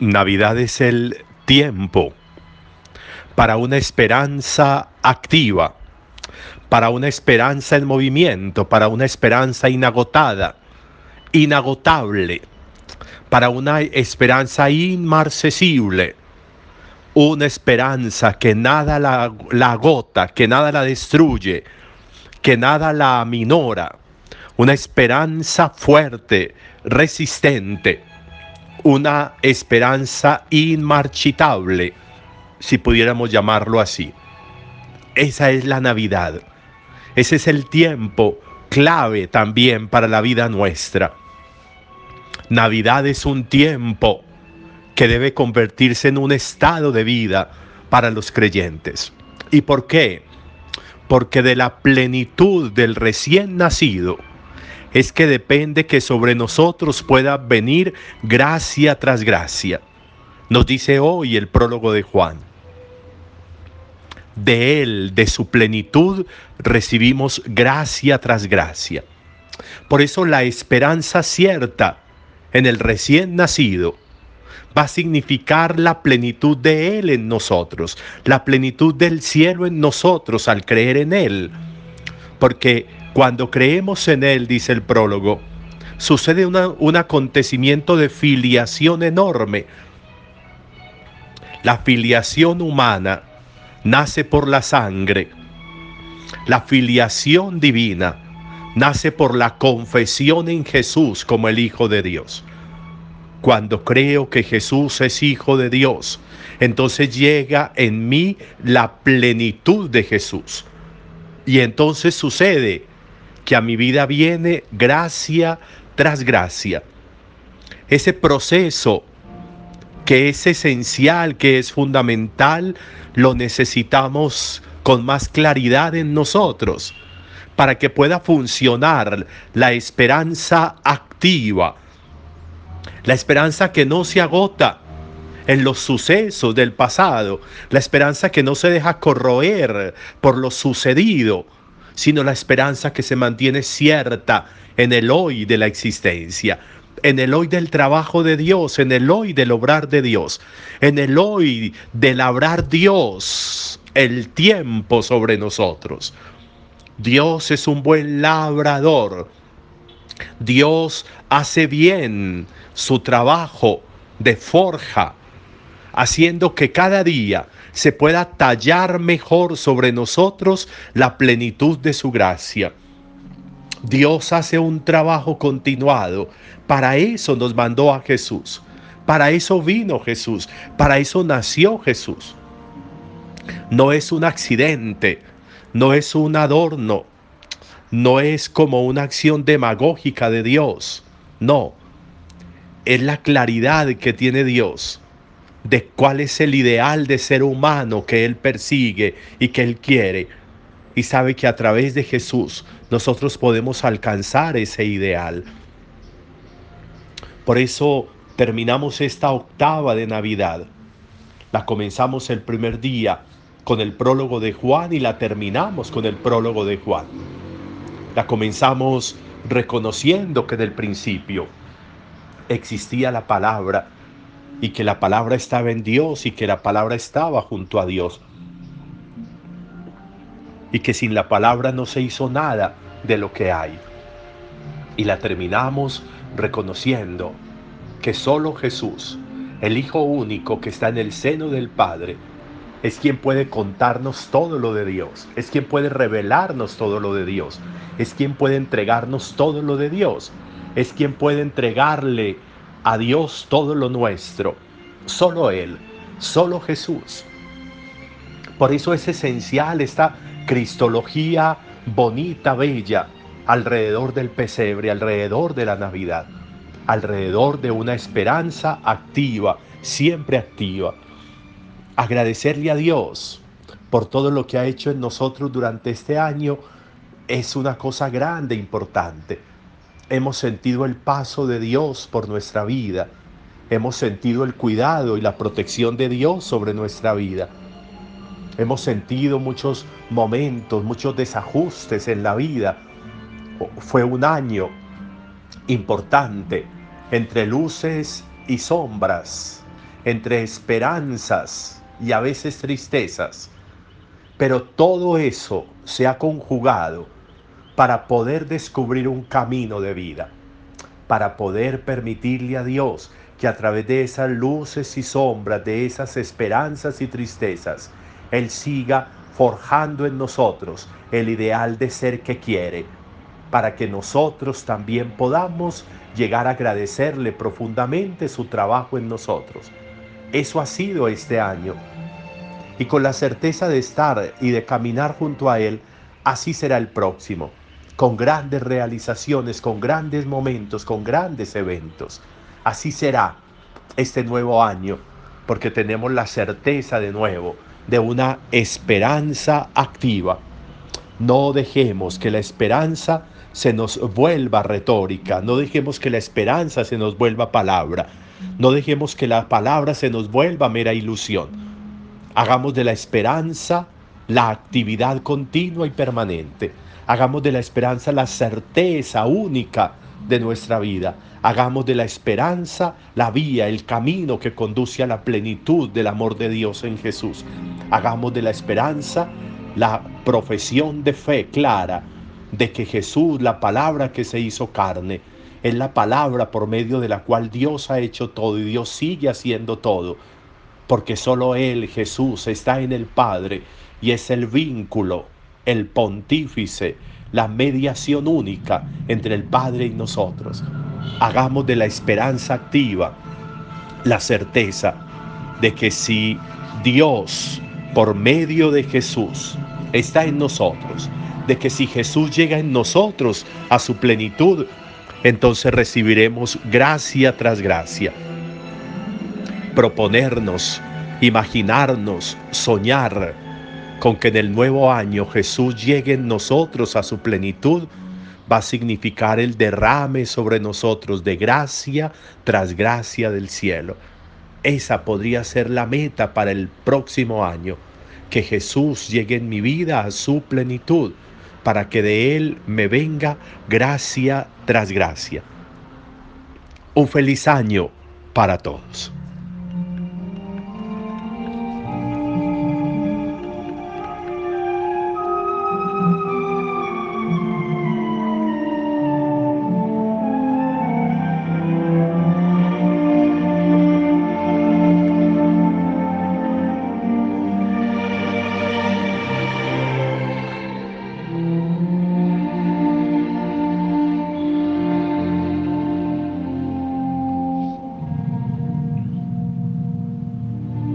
Navidad es el tiempo para una esperanza activa, para una esperanza en movimiento, para una esperanza inagotada, inagotable, para una esperanza inmarcesible, una esperanza que nada la, agota, que nada la destruye, que nada la aminora, una esperanza fuerte, resistente una esperanza inmarchitable, si pudiéramos llamarlo así. Esa es la Navidad. Ese es el tiempo clave también para la vida nuestra. Navidad es un tiempo que debe convertirse en un estado de vida para los creyentes. ¿Y por qué? Porque de la plenitud del recién nacido, es que depende que sobre nosotros pueda venir gracia tras gracia. Nos dice hoy el prólogo de Juan. De Él, de su plenitud, recibimos gracia tras gracia. Por eso la esperanza cierta en el recién nacido va a significar la plenitud de Él en nosotros, la plenitud del cielo en nosotros al creer en Él. Porque cuando creemos en Él, dice el prólogo, sucede un acontecimiento de filiación enorme. La filiación humana nace por la sangre. La filiación divina nace por la confesión en Jesús como el Hijo de Dios. Cuando creo que Jesús es Hijo de Dios, entonces llega en mí la plenitud de Jesús. Y entonces sucede que a mi vida viene gracia tras gracia. Ese proceso que es esencial, que es fundamental, lo necesitamos con más claridad en nosotros para que pueda funcionar la esperanza activa, la esperanza que no se agota en los sucesos del pasado, la esperanza que no se deja corroer por lo sucedido, sino la esperanza que se mantiene cierta en el hoy de la existencia, en el hoy del trabajo de Dios, en el hoy del obrar de Dios, en el hoy de labrar Dios el tiempo sobre nosotros. Dios es un buen labrador. Dios hace bien su trabajo de forja, haciendo que cada día se pueda tallar mejor sobre nosotros la plenitud de su gracia. Dios hace un trabajo continuado. Para eso nos mandó a Jesús. Para eso vino Jesús. Para eso nació Jesús. No es un accidente. No es un adorno. No es como una acción demagógica de Dios. No. Es la claridad que tiene Dios de cuál es el ideal de ser humano que Él persigue y que Él quiere. Y sabe que a través de Jesús nosotros podemos alcanzar ese ideal. Por eso terminamos esta octava de Navidad. La comenzamos el primer día con el prólogo de Juan y la terminamos con el prólogo de Juan. La comenzamos reconociendo que en el principio existía la palabra y que la palabra estaba en Dios y que la palabra estaba junto a Dios. Y que sin la palabra no se hizo nada de lo que hay. Y la terminamos reconociendo que solo Jesús, el Hijo único que está en el seno del Padre, es quien puede contarnos todo lo de Dios, es quien puede revelarnos todo lo de Dios, es quien puede entregarnos todo lo de Dios, es quien puede entregarle a Dios todo lo nuestro. Solo Él, solo Jesús. Por eso es esencial esta cristología bonita, bella, alrededor del pesebre, alrededor de la Navidad, alrededor de una esperanza activa, siempre activa. Agradecerle a Dios por todo lo que ha hecho en nosotros durante este año es una cosa grande, importante hemos sentido el paso de Dios por nuestra vida, hemos sentido el cuidado y la protección de Dios sobre nuestra vida. Hemos sentido muchos momentos, muchos desajustes en la vida. Fue un año importante entre luces y sombras, entre esperanzas y a veces tristezas, pero todo eso se ha conjugado para poder descubrir un camino de vida, para poder permitirle a Dios que a través de esas luces y sombras, de esas esperanzas y tristezas, Él siga forjando en nosotros el ideal de ser que quiere, para que nosotros también podamos llegar a agradecerle profundamente su trabajo en nosotros. Eso ha sido este año. Y con la certeza de estar y de caminar junto a Él, así será el próximo, con grandes realizaciones, con grandes momentos, con grandes eventos. Así será este nuevo año, porque tenemos la certeza de nuevo de una esperanza activa. No dejemos que la esperanza se nos vuelva retórica, no dejemos que la esperanza se nos vuelva palabra, no dejemos que la palabra se nos vuelva mera ilusión. Hagamos de la esperanza la actividad continua y permanente. Hagamos de la esperanza la certeza única de nuestra vida. Hagamos de la esperanza la vía, el camino que conduce a la plenitud del amor de Dios en Jesús. Hagamos de la esperanza la profesión de fe clara de que Jesús, la palabra que se hizo carne, es la palabra por medio de la cual Dios ha hecho todo y Dios sigue haciendo todo, porque solo Él, Jesús, está en el Padre y es el vínculo, el pontífice, la mediación única entre el Padre y nosotros. Hagamos de la esperanza activa la certeza de que si Dios, por medio de Jesús, está en nosotros, de que si Jesús llega en nosotros a su plenitud, entonces recibiremos gracia tras gracia. Proponernos, imaginarnos, soñar con que en el nuevo año Jesús llegue en nosotros a su plenitud, va a significar el derrame sobre nosotros de gracia tras gracia del cielo. Esa podría ser la meta para el próximo año, que Jesús llegue en mi vida a su plenitud para que de Él me venga gracia tras gracia. Un feliz año para todos.